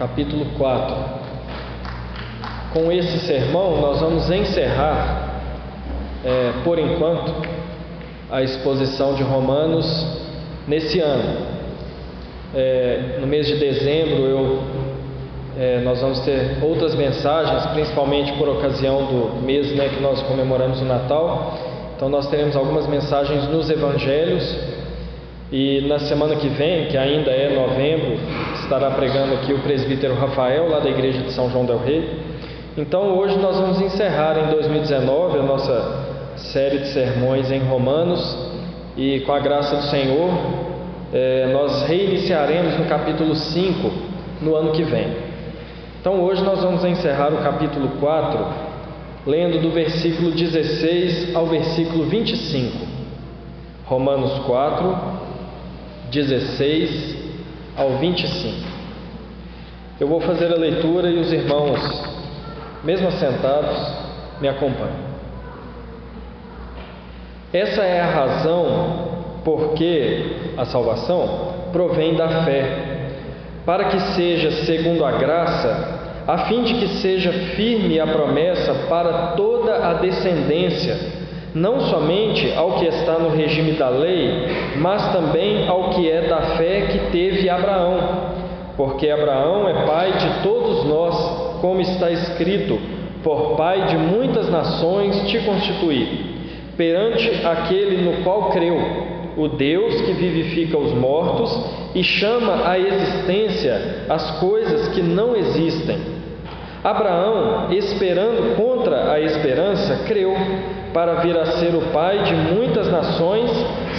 capítulo 4. Com esse sermão, nós vamos encerrar, é, por enquanto, a exposição de Romanos nesse ano. É, no mês de dezembro, eu, é, nós vamos ter outras mensagens, principalmente por ocasião do mês né, que nós comemoramos o Natal. Então, nós teremos algumas mensagens nos Evangelhos. E na semana que vem, que ainda é novembro, estará pregando aqui o presbítero Rafael, lá da igreja de São João Del Rei. Então hoje nós vamos encerrar em 2019 a nossa série de sermões em Romanos e com a graça do Senhor é, nós reiniciaremos no capítulo 5 no ano que vem. Então hoje nós vamos encerrar o capítulo 4 lendo do versículo 16 ao versículo 25. Romanos 4, 16 ao 25. Eu vou fazer a leitura e os irmãos, mesmo assentados, me acompanhem. Essa é a razão porque a salvação provém da fé, para que seja segundo a graça, a fim de que seja firme a promessa para toda a descendência, não somente ao que está no regime da lei, mas também ao que é da fé que teve Abraão, porque Abraão é pai de todos nós, como está escrito: por pai de muitas nações te constituí perante aquele no qual creu, o Deus que vivifica os mortos e chama à existência as coisas que não existem. Abraão, esperando contra a esperança, creu para vir a ser o pai de muitas nações,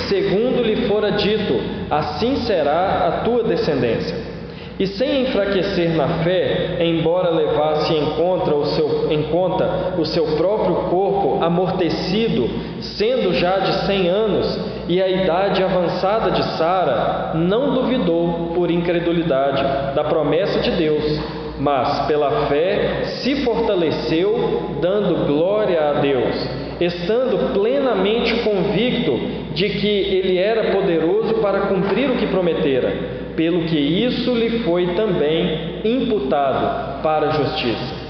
segundo lhe fora dito: assim será a tua descendência. E sem enfraquecer na fé, embora levasse em conta, o seu, em conta o seu próprio corpo amortecido, sendo já de cem anos, e a idade avançada de Sara, não duvidou por incredulidade da promessa de Deus, mas pela fé se fortaleceu, dando glória a Deus, estando plenamente convicto de que ele era poderoso para cumprir o que prometera pelo que isso lhe foi também imputado para a justiça.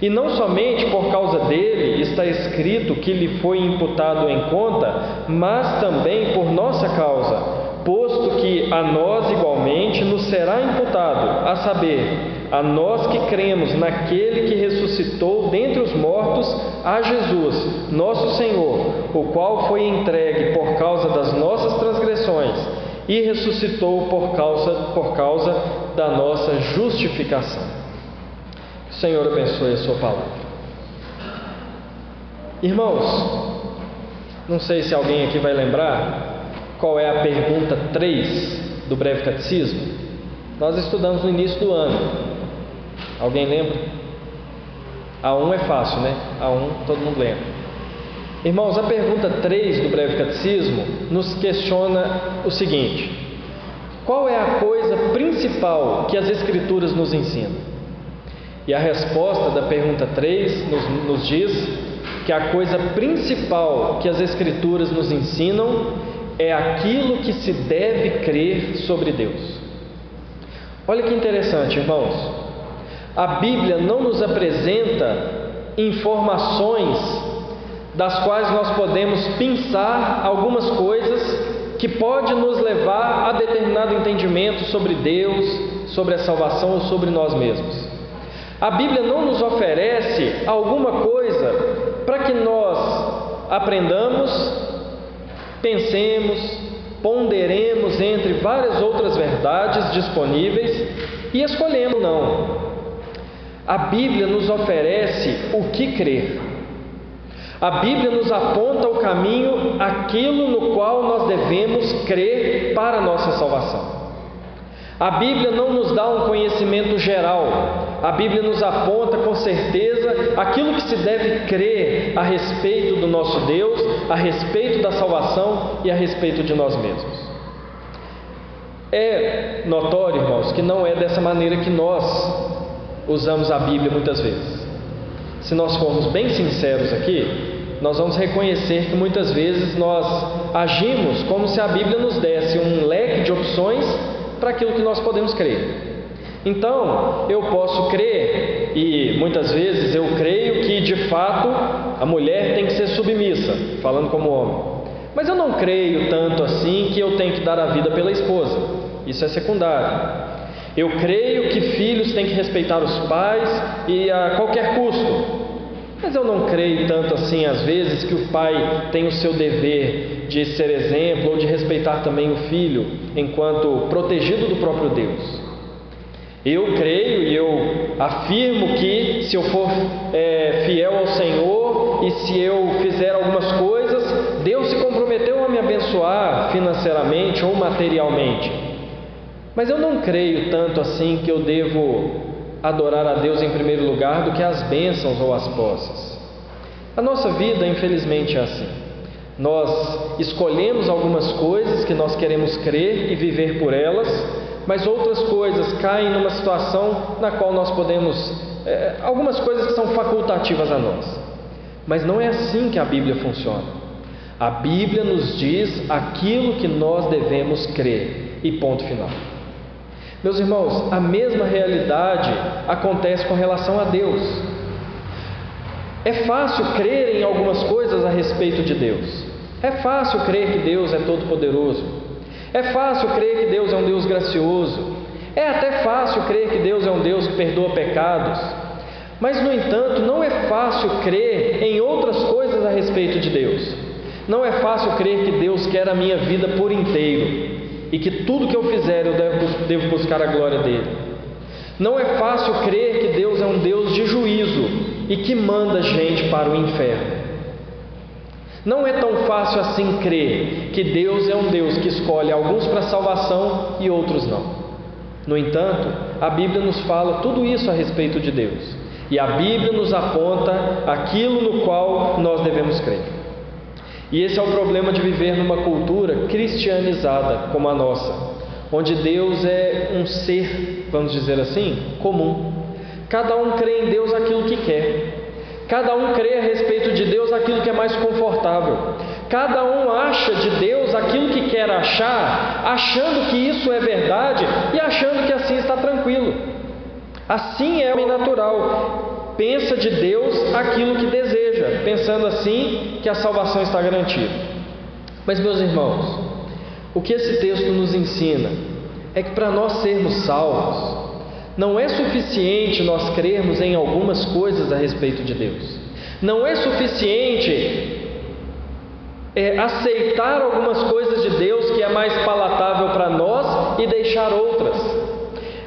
E não somente por causa dele está escrito que lhe foi imputado em conta, mas também por nossa causa, posto que a nós igualmente nos será imputado, a saber, a nós que cremos naquele que ressuscitou dentre os mortos, a Jesus, nosso Senhor, o qual foi entregue por causa das nossas transgressões e ressuscitou por causa, por causa da nossa justificação. Senhor abençoe a Sua palavra. Irmãos, não sei se alguém aqui vai lembrar qual é a pergunta 3 do breve catecismo. Nós estudamos no início do ano. Alguém lembra? A 1 é fácil, né? A 1 todo mundo lembra. Irmãos, a pergunta 3 do breve catecismo nos questiona o seguinte: qual é a coisa principal que as Escrituras nos ensinam? E a resposta da pergunta 3 nos, nos diz que a coisa principal que as Escrituras nos ensinam é aquilo que se deve crer sobre Deus. Olha que interessante, irmãos. A Bíblia não nos apresenta informações das quais nós podemos pensar algumas coisas que pode nos levar a determinado entendimento sobre Deus, sobre a salvação ou sobre nós mesmos. A Bíblia não nos oferece alguma coisa para que nós aprendamos, pensemos, ponderemos entre várias outras verdades disponíveis e escolhemos não. A Bíblia nos oferece o que crer. A Bíblia nos aponta o caminho, aquilo no qual nós devemos crer para a nossa salvação. A Bíblia não nos dá um conhecimento geral, a Bíblia nos aponta com certeza aquilo que se deve crer a respeito do nosso Deus, a respeito da salvação e a respeito de nós mesmos. É notório, irmãos, que não é dessa maneira que nós usamos a Bíblia muitas vezes se nós formos bem sinceros aqui, nós vamos reconhecer que muitas vezes nós agimos como se a Bíblia nos desse um leque de opções para aquilo que nós podemos crer. Então, eu posso crer, e muitas vezes eu creio que de fato a mulher tem que ser submissa, falando como homem. Mas eu não creio tanto assim que eu tenho que dar a vida pela esposa. Isso é secundário. Eu creio que filhos têm que respeitar os pais e a qualquer custo. Mas eu não creio tanto assim, às vezes, que o pai tem o seu dever de ser exemplo ou de respeitar também o filho enquanto protegido do próprio Deus. Eu creio e eu afirmo que se eu for é, fiel ao Senhor e se eu fizer algumas coisas, Deus se comprometeu a me abençoar financeiramente ou materialmente. Mas eu não creio tanto assim que eu devo adorar a Deus em primeiro lugar do que as bênçãos ou as posses. A nossa vida, infelizmente, é assim. Nós escolhemos algumas coisas que nós queremos crer e viver por elas, mas outras coisas caem numa situação na qual nós podemos. É, algumas coisas que são facultativas a nós. Mas não é assim que a Bíblia funciona. A Bíblia nos diz aquilo que nós devemos crer, e ponto final. Meus irmãos, a mesma realidade acontece com relação a Deus. É fácil crer em algumas coisas a respeito de Deus. É fácil crer que Deus é todo-poderoso. É fácil crer que Deus é um Deus gracioso. É até fácil crer que Deus é um Deus que perdoa pecados. Mas, no entanto, não é fácil crer em outras coisas a respeito de Deus. Não é fácil crer que Deus quer a minha vida por inteiro e que tudo que eu fizer eu devo, buscar a glória dele. Não é fácil crer que Deus é um Deus de juízo e que manda gente para o inferno. Não é tão fácil assim crer que Deus é um Deus que escolhe alguns para salvação e outros não. No entanto, a Bíblia nos fala tudo isso a respeito de Deus. E a Bíblia nos aponta aquilo no qual nós devemos crer. E esse é o problema de viver numa cultura cristianizada como a nossa, onde Deus é um ser, vamos dizer assim, comum. Cada um crê em Deus aquilo que quer. Cada um crê a respeito de Deus aquilo que é mais confortável. Cada um acha de Deus aquilo que quer achar, achando que isso é verdade e achando que assim está tranquilo. Assim é o natural pensa de Deus aquilo que deseja, pensando assim que a salvação está garantida. Mas, meus irmãos, o que esse texto nos ensina é que para nós sermos salvos, não é suficiente nós crermos em algumas coisas a respeito de Deus. Não é suficiente é, aceitar algumas coisas de Deus que é mais palatável para nós e deixar outras.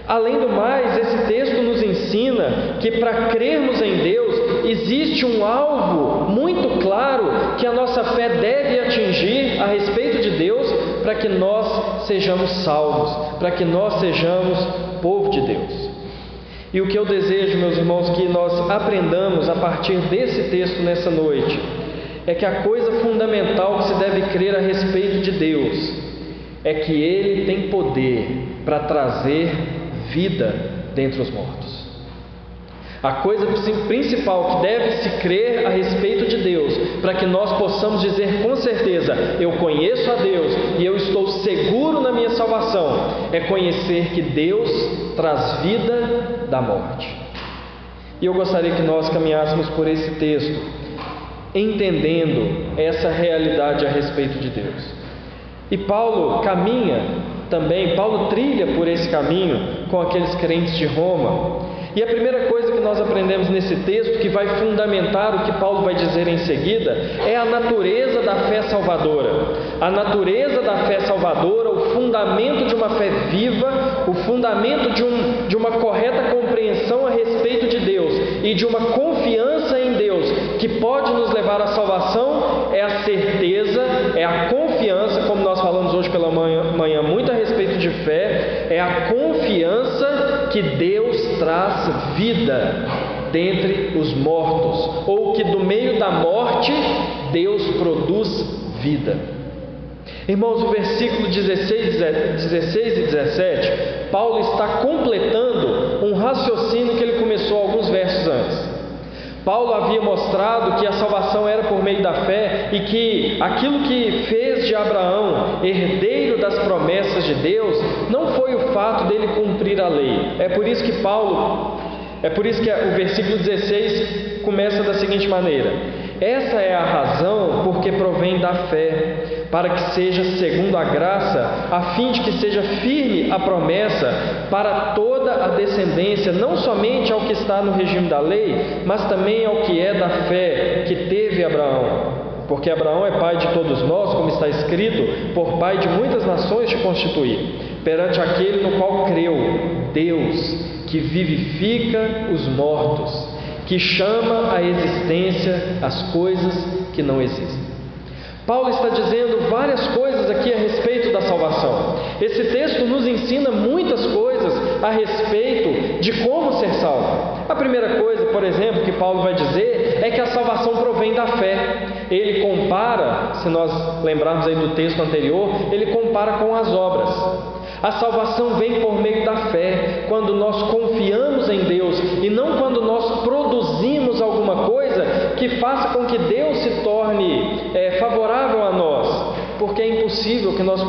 Além do mais, esse texto nos ensina que para crermos em Deus existe um alvo muito claro que a nossa fé deve atingir a respeito de Deus para que nós sejamos salvos, para que nós sejamos povo de Deus. E o que eu desejo, meus irmãos, que nós aprendamos a partir desse texto nessa noite, é que a coisa fundamental que se deve crer a respeito de Deus é que Ele tem poder para trazer vida dentre os mortos. A coisa principal que deve se crer a respeito de Deus, para que nós possamos dizer com certeza: Eu conheço a Deus e eu estou seguro na minha salvação, é conhecer que Deus traz vida da morte. E eu gostaria que nós caminhássemos por esse texto, entendendo essa realidade a respeito de Deus. E Paulo caminha também, Paulo trilha por esse caminho com aqueles crentes de Roma. E a primeira coisa que nós aprendemos nesse texto, que vai fundamentar o que Paulo vai dizer em seguida, é a natureza da fé salvadora. A natureza da fé salvadora, o fundamento de uma fé viva, o fundamento de, um, de uma correta compreensão a respeito de Deus e de uma confiança em Deus que pode nos levar à salvação, é a certeza, é a confiança, como nós falamos hoje pela manhã, manhã muito a respeito de fé, é a confiança que Deus traz vida dentre os mortos, ou que do meio da morte Deus produz vida. Irmãos, o versículo 16, 16 e 17, Paulo está completando um raciocínio que ele começou alguns versos antes. Paulo havia mostrado que a salvação era por meio da fé e que aquilo que fez de Abraão, herdeiro das promessas de Deus, não foi o fato dele cumprir a lei. É por isso que Paulo, é por isso que o versículo 16 começa da seguinte maneira: Essa é a razão porque provém da fé, para que seja segundo a graça, a fim de que seja firme a promessa para toda a descendência, não somente ao que está no regime da lei, mas também ao que é da fé que teve Abraão. Porque Abraão é pai de todos nós, como está escrito, por pai de muitas nações te constituí, perante aquele no qual creu, Deus, que vivifica os mortos, que chama à existência as coisas que não existem. Paulo está dizendo várias coisas aqui a respeito da salvação. Esse texto nos ensina muitas coisas a respeito de como ser salvo. A primeira coisa, por exemplo, que Paulo vai dizer é que a salvação provém da fé. Ele compara, se nós lembrarmos aí do texto anterior, ele compara com as obras. A salvação vem por meio da fé, quando nós confiamos em Deus e não quando nós produzimos alguma coisa que faça com que Deus se torne é, favorável a nós, porque é impossível que nós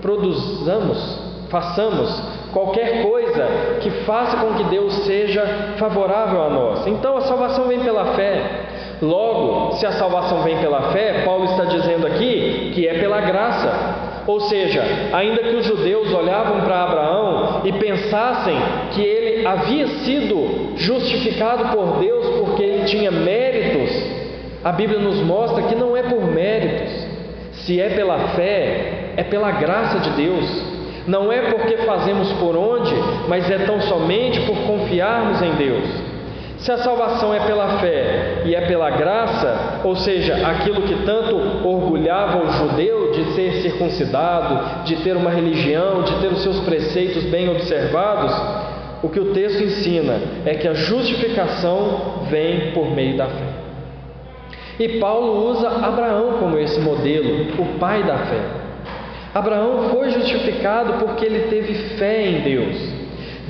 produzamos, façamos qualquer coisa que faça com que Deus seja favorável a nós. Então a salvação vem pela fé. Logo, se a salvação vem pela fé, Paulo está dizendo aqui que é pela graça. Ou seja, ainda que os judeus olhavam para Abraão e pensassem que ele havia sido justificado por Deus porque ele tinha méritos, a Bíblia nos mostra que não é por méritos. Se é pela fé, é pela graça de Deus. Não é porque fazemos por onde, mas é tão somente por confiarmos em Deus. Se a salvação é pela fé e é pela graça, ou seja, aquilo que tanto orgulhava o judeu de ser circuncidado, de ter uma religião, de ter os seus preceitos bem observados, o que o texto ensina é que a justificação vem por meio da fé. E Paulo usa Abraão como esse modelo, o pai da fé. Abraão foi justificado porque ele teve fé em Deus.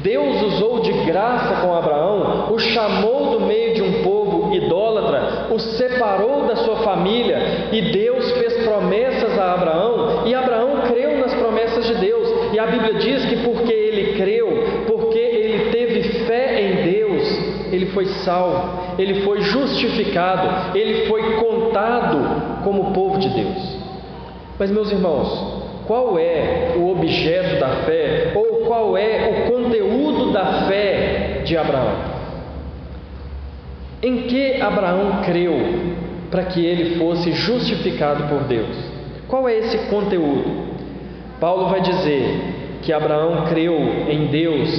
Deus usou de graça com Abraão, o chamou do meio de um povo idólatra, o separou da sua família e Deus fez promessas a Abraão e Abraão creu nas promessas de Deus. E a Bíblia diz que porque ele creu, porque ele teve fé em Deus, ele foi salvo, ele foi justificado, ele foi contado como povo de Deus. Mas, meus irmãos, qual é o objeto da fé ou qual é o conteúdo da fé de Abraão? Em que Abraão creu para que ele fosse justificado por Deus? Qual é esse conteúdo? Paulo vai dizer que Abraão creu em Deus,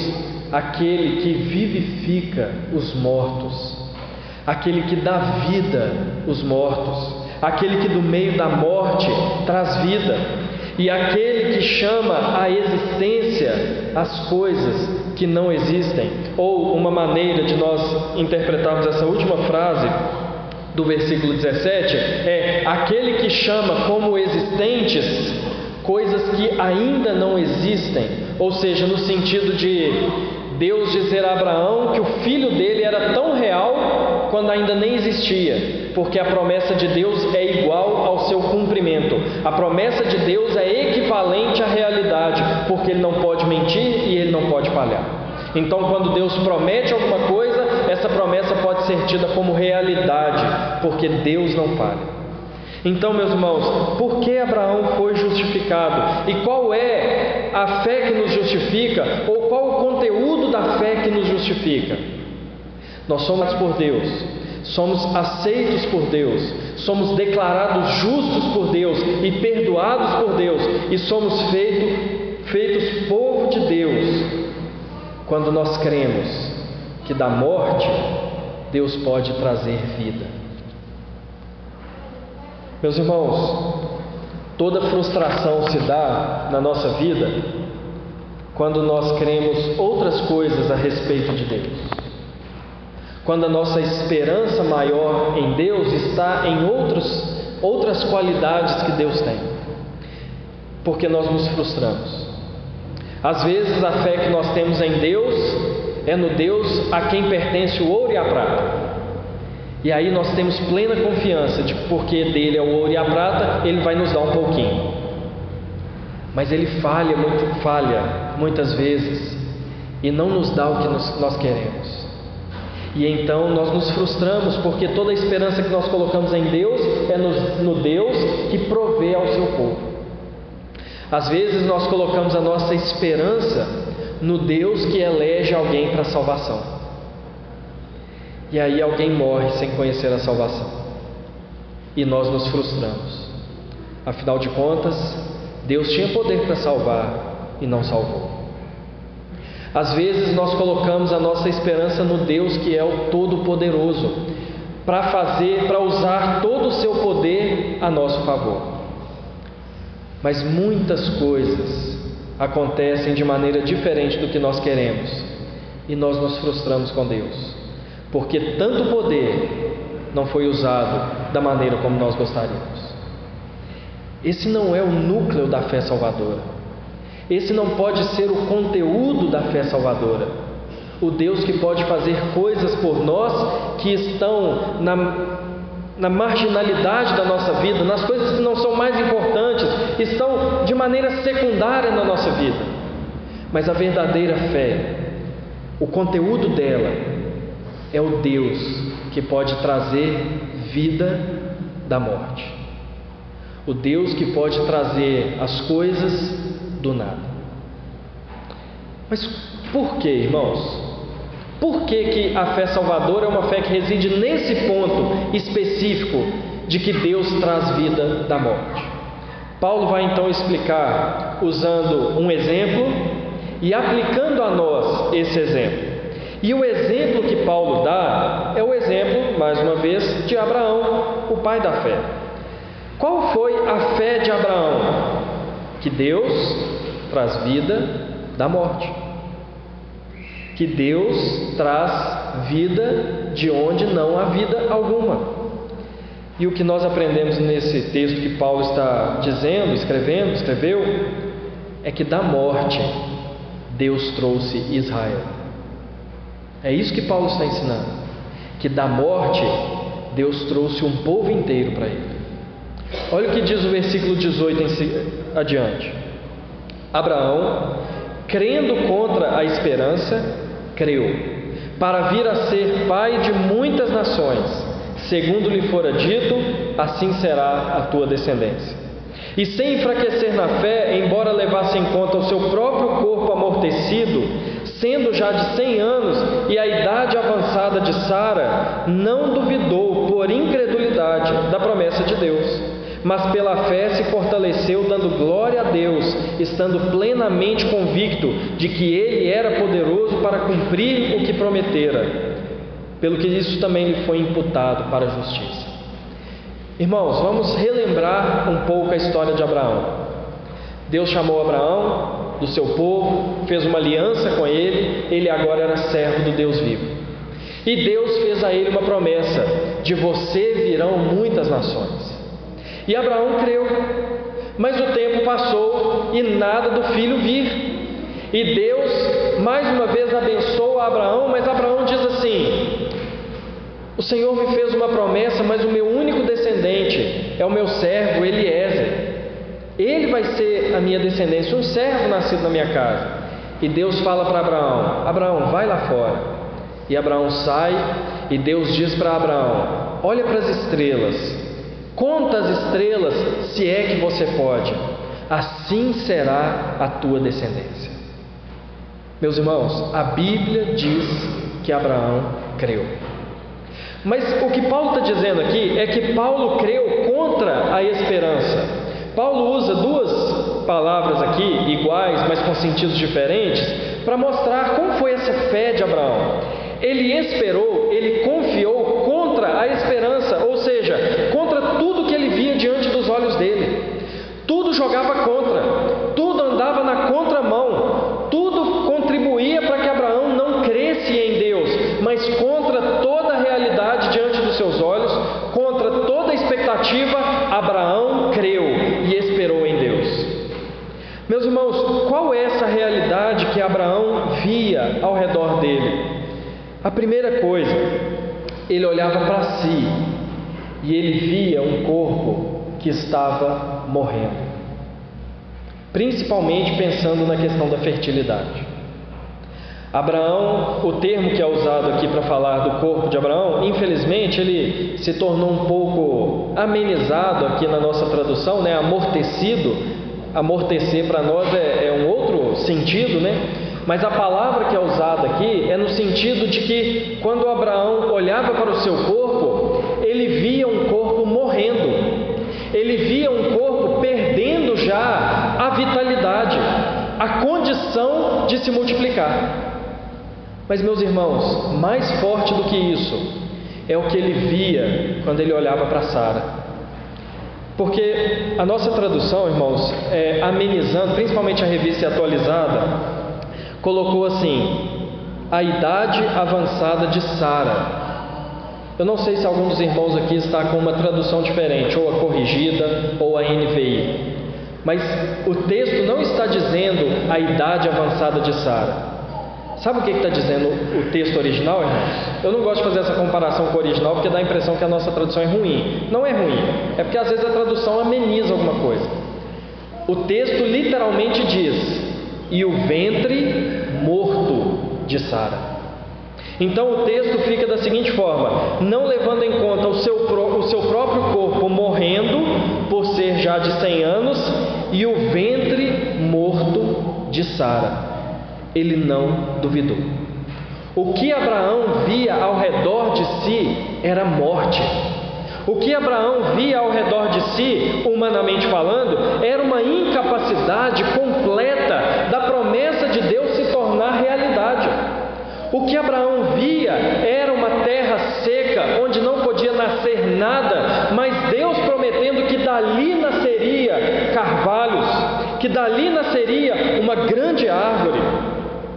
aquele que vivifica os mortos, aquele que dá vida os mortos, aquele que do meio da morte traz vida e aquele que chama à existência as coisas que não existem. Ou uma maneira de nós interpretarmos essa última frase do versículo 17 é aquele que chama como existentes coisas que ainda não existem, ou seja, no sentido de Deus dizer a Abraão que o filho dele era tão real quando ainda nem existia, porque a promessa de Deus é igual ao seu cumprimento. A promessa de Deus é equivalente à realidade, porque ele não pode mentir e ele não pode falhar. Então, quando Deus promete alguma coisa, essa promessa pode ser tida como realidade, porque Deus não falha. Então, meus irmãos, por que Abraão foi justificado? E qual é a fé que nos justifica? Ou qual o conteúdo da fé que nos justifica? Nós somos por Deus, somos aceitos por Deus, somos declarados justos por Deus e perdoados por Deus, e somos feito, feitos povo de Deus quando nós cremos que da morte Deus pode trazer vida. Meus irmãos, toda frustração se dá na nossa vida quando nós cremos outras coisas a respeito de Deus. Quando a nossa esperança maior em Deus está em outros, outras qualidades que Deus tem. Porque nós nos frustramos. Às vezes a fé que nós temos em Deus é no Deus a quem pertence o ouro e a prata. E aí nós temos plena confiança de que porque dele é o ouro e a prata, ele vai nos dar um pouquinho. Mas ele falha, muito, falha muitas vezes e não nos dá o que nós queremos. E então nós nos frustramos porque toda a esperança que nós colocamos em Deus é no, no Deus que provê ao seu povo. Às vezes nós colocamos a nossa esperança no Deus que elege alguém para a salvação. E aí alguém morre sem conhecer a salvação. E nós nos frustramos. Afinal de contas, Deus tinha poder para salvar e não salvou. Às vezes nós colocamos a nossa esperança no Deus que é o Todo-Poderoso, para fazer, para usar todo o seu poder a nosso favor. Mas muitas coisas acontecem de maneira diferente do que nós queremos e nós nos frustramos com Deus, porque tanto poder não foi usado da maneira como nós gostaríamos. Esse não é o núcleo da fé salvadora. Esse não pode ser o conteúdo da fé salvadora. O Deus que pode fazer coisas por nós que estão na, na marginalidade da nossa vida, nas coisas que não são mais importantes, estão de maneira secundária na nossa vida. Mas a verdadeira fé, o conteúdo dela, é o Deus que pode trazer vida da morte o Deus que pode trazer as coisas do nada. Mas por que, irmãos? Por que, que a fé salvadora é uma fé que reside nesse ponto específico de que Deus traz vida da morte? Paulo vai então explicar usando um exemplo e aplicando a nós esse exemplo. E o exemplo que Paulo dá é o exemplo, mais uma vez, de Abraão, o pai da fé. Qual foi a fé de Abraão? Que Deus traz vida da morte. Que Deus traz vida de onde não há vida alguma. E o que nós aprendemos nesse texto que Paulo está dizendo, escrevendo, escreveu, é que da morte Deus trouxe Israel. É isso que Paulo está ensinando. Que da morte Deus trouxe um povo inteiro para ele. Olha o que diz o versículo 18 em adiante. Abraão, crendo contra a esperança, creu, para vir a ser pai de muitas nações. Segundo lhe fora dito, assim será a tua descendência. E sem enfraquecer na fé, embora levasse em conta o seu próprio corpo amortecido, sendo já de cem anos e a idade avançada de Sara, não duvidou por incredulidade da promessa de Deus mas pela fé se fortaleceu, dando glória a Deus, estando plenamente convicto de que Ele era poderoso para cumprir o que prometera, pelo que isso também lhe foi imputado para a justiça. Irmãos, vamos relembrar um pouco a história de Abraão. Deus chamou Abraão do seu povo, fez uma aliança com ele, ele agora era servo do Deus vivo. E Deus fez a ele uma promessa: de você virão muitas nações. E Abraão creu. Mas o tempo passou e nada do filho vir. E Deus mais uma vez abençoa Abraão, mas Abraão diz assim: O Senhor me fez uma promessa, mas o meu único descendente é o meu servo Eliezer. Ele vai ser a minha descendência, um servo nascido na minha casa. E Deus fala para Abraão: Abraão, vai lá fora. E Abraão sai, e Deus diz para Abraão: Olha para as estrelas, Conta as estrelas, se é que você pode, assim será a tua descendência. Meus irmãos, a Bíblia diz que Abraão creu. Mas o que Paulo está dizendo aqui é que Paulo creu contra a esperança. Paulo usa duas palavras aqui, iguais, mas com sentidos diferentes, para mostrar como foi essa fé de Abraão. Ele esperou, ele confiou contra a esperança, ou seja, contra tudo que ele via diante dos olhos dele. Tudo jogava contra, tudo andava na contramão, tudo contribuía para que Abraão não cresce em Deus, mas contra toda a realidade diante dos seus olhos, contra toda a expectativa, Abraão creu e esperou em Deus. Meus irmãos, qual é essa realidade que Abraão via ao redor dele? A primeira coisa ele olhava para si e ele via um corpo que estava morrendo. Principalmente pensando na questão da fertilidade. Abraão, o termo que é usado aqui para falar do corpo de Abraão, infelizmente ele se tornou um pouco amenizado aqui na nossa tradução, né? amortecido. Amortecer para nós é, é um outro sentido, né? Mas a palavra que é usada aqui é no sentido de que quando Abraão olhava para o seu corpo, ele via um corpo morrendo, ele via um corpo perdendo já a vitalidade, a condição de se multiplicar. Mas, meus irmãos, mais forte do que isso é o que ele via quando ele olhava para Sara. Porque a nossa tradução, irmãos, é, amenizando, principalmente a revista atualizada, colocou assim: a idade avançada de Sara. Eu não sei se algum dos irmãos aqui está com uma tradução diferente, ou a corrigida, ou a NVI. Mas o texto não está dizendo a idade avançada de Sara. Sabe o que está dizendo o texto original, irmãos? Eu não gosto de fazer essa comparação com o original porque dá a impressão que a nossa tradução é ruim. Não é ruim, é porque às vezes a tradução ameniza alguma coisa. O texto literalmente diz: e o ventre morto de Sara. Então o texto fica da seguinte forma: não levando em conta o seu, o seu próprio corpo morrendo, por ser já de 100 anos, e o ventre morto de Sara ele não duvidou. O que Abraão via ao redor de si era morte. O que Abraão via ao redor de si, humanamente falando, era uma incapacidade completa da promessa de Deus se tornar realidade. O que Abraão via era uma terra seca, onde não podia nascer nada, mas Deus prometendo que dali nasceria carvalhos, que dali nasceria uma grande árvore.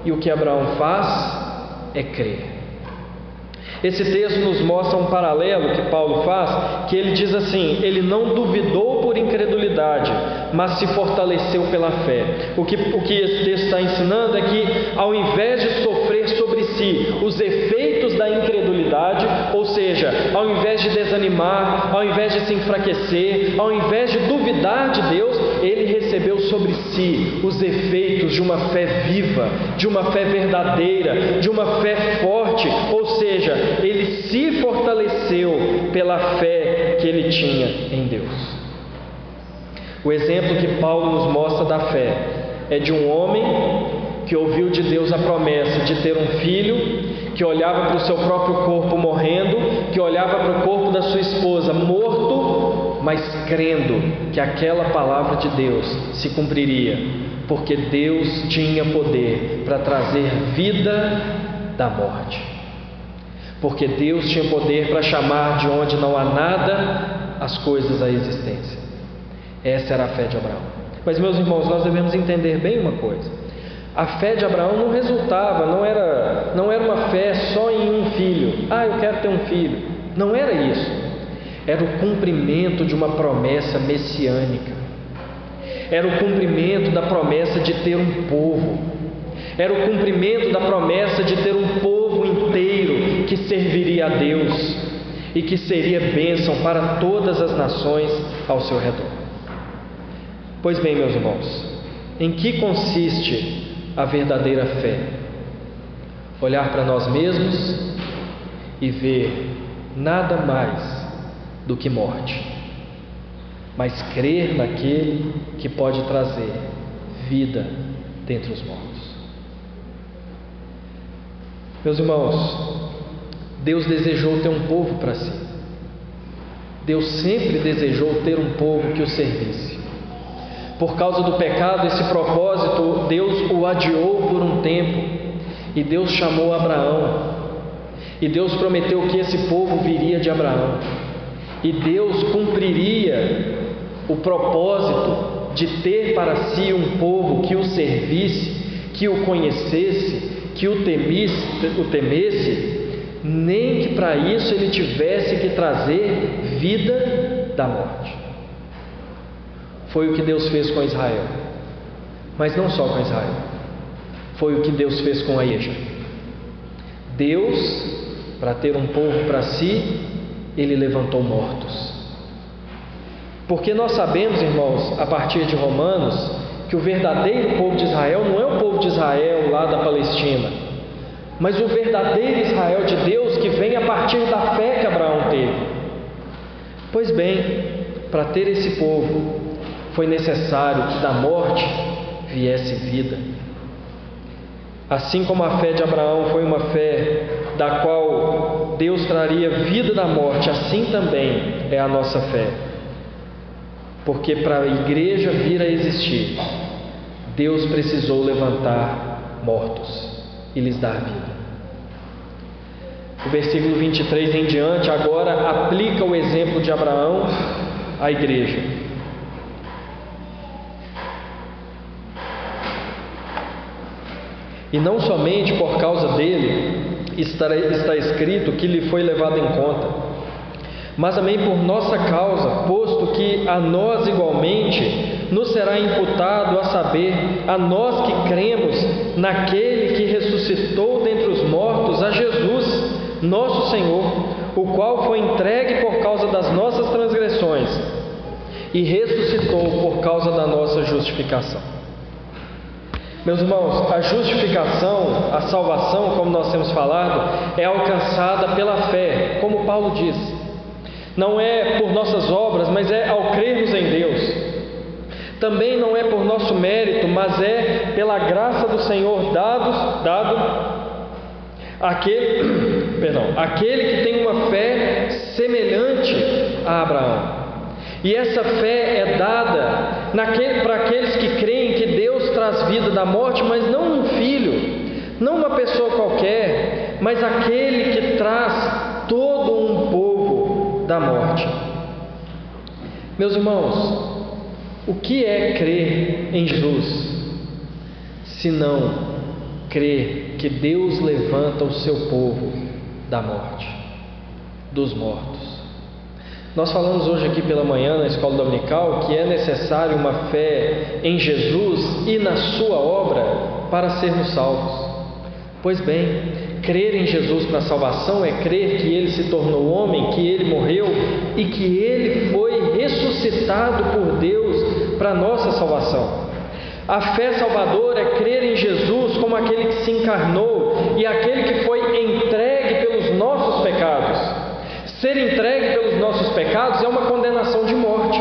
E o que Abraão faz é crer. Esse texto nos mostra um paralelo que Paulo faz, que ele diz assim: ele não duvidou por incredulidade, mas se fortaleceu pela fé. O que, o que esse texto está ensinando é que, ao invés de sofrer sobre si os efeitos da incredulidade, ou seja, ao invés de desanimar, ao invés de se enfraquecer, ao invés de duvidar de Deus, ele recebeu sobre si os efeitos de uma fé viva, de uma fé verdadeira, de uma fé forte, ou seja, ele se fortaleceu pela fé que ele tinha em Deus. O exemplo que Paulo nos mostra da fé é de um homem que ouviu de Deus a promessa de ter um filho, que olhava para o seu próprio corpo morrendo, que olhava para o corpo da sua esposa morto, mas crendo que aquela palavra de Deus se cumpriria, porque Deus tinha poder para trazer vida da morte. Porque Deus tinha poder para chamar de onde não há nada as coisas à existência. Essa era a fé de Abraão. Mas, meus irmãos, nós devemos entender bem uma coisa. A fé de Abraão não resultava, não era, não era uma fé só em um filho. Ah, eu quero ter um filho. Não era isso. Era o cumprimento de uma promessa messiânica. Era o cumprimento da promessa de ter um povo. Era o cumprimento da promessa de ter um povo inteiro que serviria a Deus e que seria bênção para todas as nações ao seu redor. Pois bem, meus irmãos, em que consiste a verdadeira fé? Olhar para nós mesmos e ver nada mais do que morte, mas crer naquele que pode trazer vida dentre os mortos. Meus irmãos, Deus desejou ter um povo para si. Deus sempre desejou ter um povo que o servisse. Por causa do pecado, esse propósito Deus o adiou por um tempo e Deus chamou Abraão. E Deus prometeu que esse povo viria de Abraão. E Deus cumpriria o propósito de ter para si um povo que o servisse, que o conhecesse, que o temisse, o temesse, nem que para isso ele tivesse que trazer vida da morte. Foi o que Deus fez com Israel. Mas não só com Israel. Foi o que Deus fez com a igreja. Deus para ter um povo para si, ele levantou mortos. Porque nós sabemos, irmãos, a partir de Romanos, que o verdadeiro povo de Israel não é o povo de Israel lá da Palestina, mas o verdadeiro Israel de Deus que vem a partir da fé que Abraão teve. Pois bem, para ter esse povo, foi necessário que da morte viesse vida. Assim como a fé de Abraão foi uma fé da qual Deus traria vida da morte, assim também é a nossa fé. Porque para a igreja vir a existir, Deus precisou levantar mortos e lhes dar vida. O versículo 23 em diante agora aplica o exemplo de Abraão à igreja. E não somente por causa dele está, escrito que lhe foi levado em conta, mas também por nossa causa, posto que a nós igualmente nos será imputado a saber, a nós que cremos naquele que ressuscitou dentre os mortos, a Jesus, nosso Senhor, o qual foi entregue por causa das nossas transgressões e ressuscitou por causa da nossa justificação. Meus irmãos, a justificação, a salvação, como nós temos falado, é alcançada pela fé, como Paulo diz. Não é por nossas obras, mas é ao crermos em Deus. Também não é por nosso mérito, mas é pela graça do Senhor dados, dado aquele, perdão, aquele que tem uma fé semelhante a Abraão. E essa fé é dada para aqueles que creem traz vida da morte, mas não um filho, não uma pessoa qualquer, mas aquele que traz todo um povo da morte. Meus irmãos, o que é crer em Jesus, se não crer que Deus levanta o seu povo da morte, dos mortos? Nós falamos hoje aqui pela manhã na escola dominical que é necessário uma fé em Jesus e na sua obra para sermos salvos. Pois bem, crer em Jesus para salvação é crer que ele se tornou homem, que ele morreu e que ele foi ressuscitado por Deus para nossa salvação. A fé salvadora é crer em Jesus como aquele que se encarnou e aquele que foi entregue pelos nossos pecados. Ser entregue pelos nossos pecados é uma condenação de morte.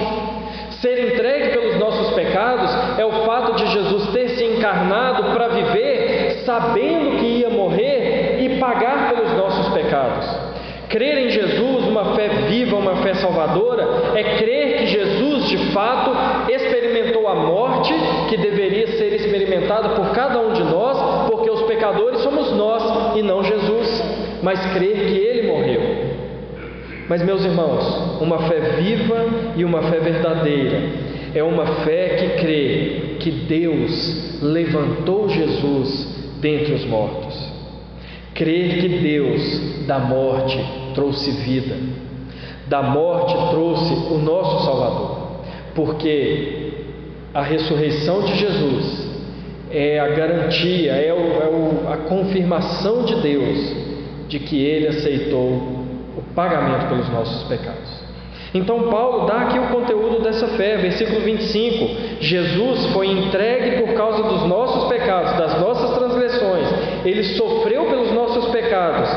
Ser entregue pelos nossos pecados é o fato de Jesus ter se encarnado para viver sabendo que ia morrer e pagar pelos nossos pecados. Crer em Jesus, uma fé viva, uma fé salvadora, é crer que Jesus de fato experimentou a morte que deveria ser experimentada por cada um de nós, porque os pecadores somos nós e não Jesus, mas crer que ele morreu. Mas, meus irmãos, uma fé viva e uma fé verdadeira. É uma fé que crê que Deus levantou Jesus dentre os mortos. Crer que Deus da morte trouxe vida, da morte trouxe o nosso Salvador, porque a ressurreição de Jesus é a garantia, é, o, é o, a confirmação de Deus de que Ele aceitou pagamento pelos nossos pecados. Então, Paulo dá aqui o conteúdo dessa fé, versículo 25: Jesus foi entregue por causa dos nossos pecados, das nossas transgressões, ele sofreu pelos nossos pecados,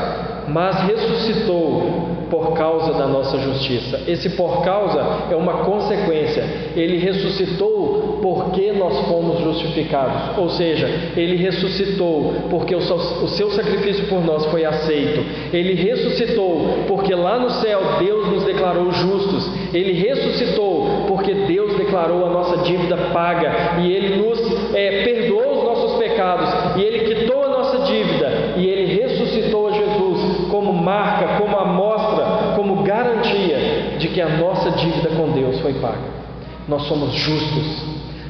mas ressuscitou por causa da nossa justiça. Esse por causa é uma consequência. Ele ressuscitou porque nós fomos justificados. Ou seja, ele ressuscitou porque o seu sacrifício por nós foi aceito. Ele ressuscitou porque lá no céu Deus nos declarou justos. Ele ressuscitou porque Deus declarou a nossa dívida paga e ele nos é, perdoou os nossos pecados e ele quitou a nossa dívida e ele ressuscitou Jesus como marca, como de que a nossa dívida com Deus foi paga. Nós somos justos,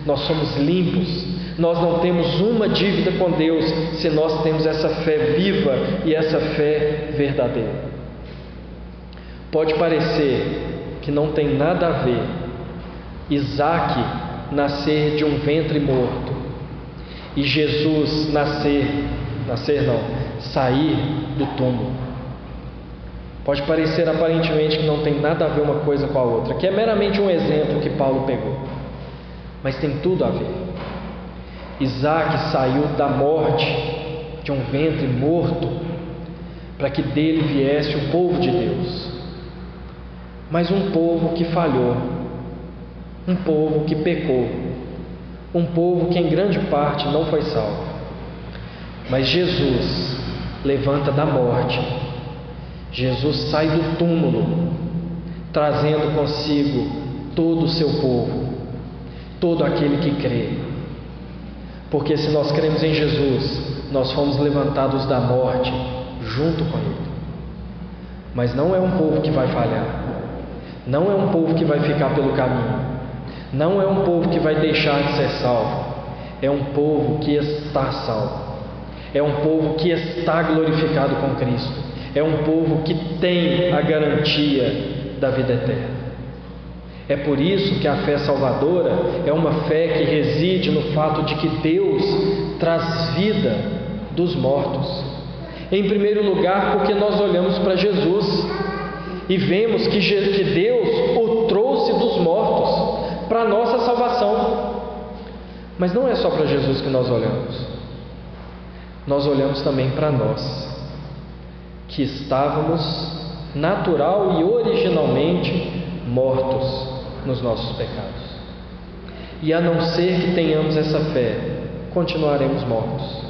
nós somos limpos, nós não temos uma dívida com Deus se nós temos essa fé viva e essa fé verdadeira. Pode parecer que não tem nada a ver Isaac nascer de um ventre morto e Jesus nascer, nascer não, sair do túmulo. Pode parecer aparentemente que não tem nada a ver uma coisa com a outra, que é meramente um exemplo que Paulo pegou, mas tem tudo a ver. Isaac saiu da morte, de um ventre morto, para que dele viesse o povo de Deus. Mas um povo que falhou, um povo que pecou, um povo que em grande parte não foi salvo. Mas Jesus levanta da morte, Jesus sai do túmulo, trazendo consigo todo o seu povo, todo aquele que crê. Porque se nós cremos em Jesus, nós fomos levantados da morte junto com Ele. Mas não é um povo que vai falhar, não é um povo que vai ficar pelo caminho, não é um povo que vai deixar de ser salvo, é um povo que está salvo, é um povo que está glorificado com Cristo, é um povo que tem a garantia da vida eterna. É por isso que a fé salvadora é uma fé que reside no fato de que Deus traz vida dos mortos. Em primeiro lugar, porque nós olhamos para Jesus e vemos que Deus o trouxe dos mortos para a nossa salvação. Mas não é só para Jesus que nós olhamos, nós olhamos também para nós, que estávamos natural e originalmente mortos nos nossos pecados. E a não ser que tenhamos essa fé, continuaremos mortos.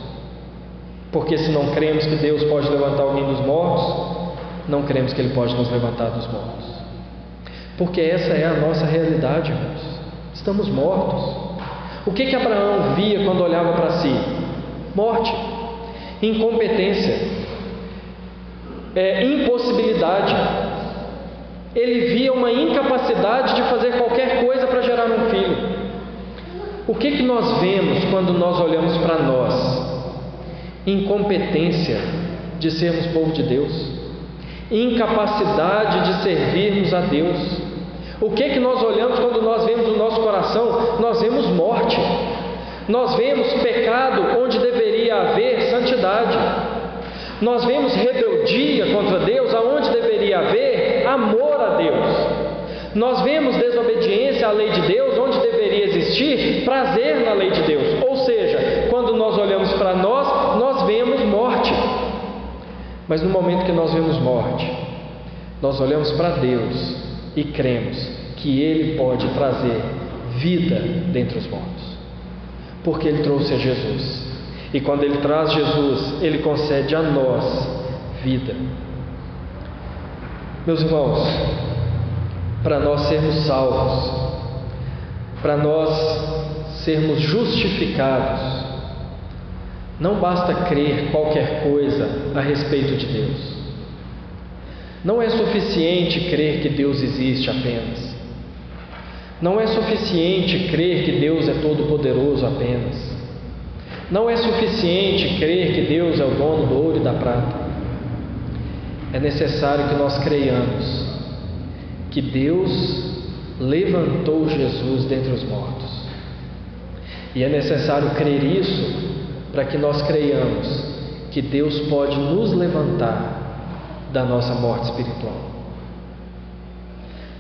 Porque se não cremos que Deus pode levantar alguém dos mortos, não cremos que Ele pode nos levantar dos mortos. Porque essa é a nossa realidade, irmãos. Estamos mortos. O que que Abraão via quando olhava para si? Morte, incompetência, é, impossibilidade. Ele via uma incapacidade de fazer qualquer coisa para gerar um filho. O que que nós vemos quando nós olhamos para nós? Incompetência de sermos povo de Deus, incapacidade de servirmos a Deus o que que nós olhamos quando nós vemos o nosso coração? Nós vemos morte. Nós vemos pecado onde deveria haver santidade. Nós vemos rebeldia contra Deus aonde deveria haver amor a Deus. Nós vemos desobediência à lei de Deus onde deveria existir prazer na lei de Deus. Ou seja, quando nós olhamos para nós, nós vemos morte. Mas no momento que nós vemos morte, nós olhamos para Deus e cremos que Ele pode trazer vida dentre os mortos, porque Ele trouxe a Jesus. E quando Ele traz Jesus, Ele concede a nós vida. Meus irmãos, para nós sermos salvos, para nós sermos justificados, não basta crer qualquer coisa a respeito de Deus. Não é suficiente crer que Deus existe apenas. Não é suficiente crer que Deus é todo-poderoso apenas. Não é suficiente crer que Deus é o dono do ouro e da prata. É necessário que nós creiamos que Deus levantou Jesus dentre os mortos. E é necessário crer isso para que nós creiamos que Deus pode nos levantar da nossa morte espiritual.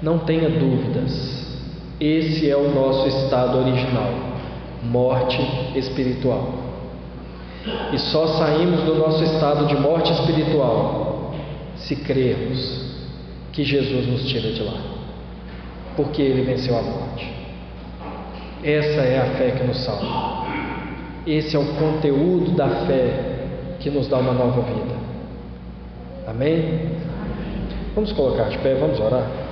Não tenha dúvidas, esse é o nosso estado original, morte espiritual. E só saímos do nosso estado de morte espiritual se crermos que Jesus nos tira de lá, porque Ele venceu a morte. Essa é a fé que nos salva. Esse é o conteúdo da fé que nos dá uma nova vida. Amém? Vamos colocar de pé, vamos orar.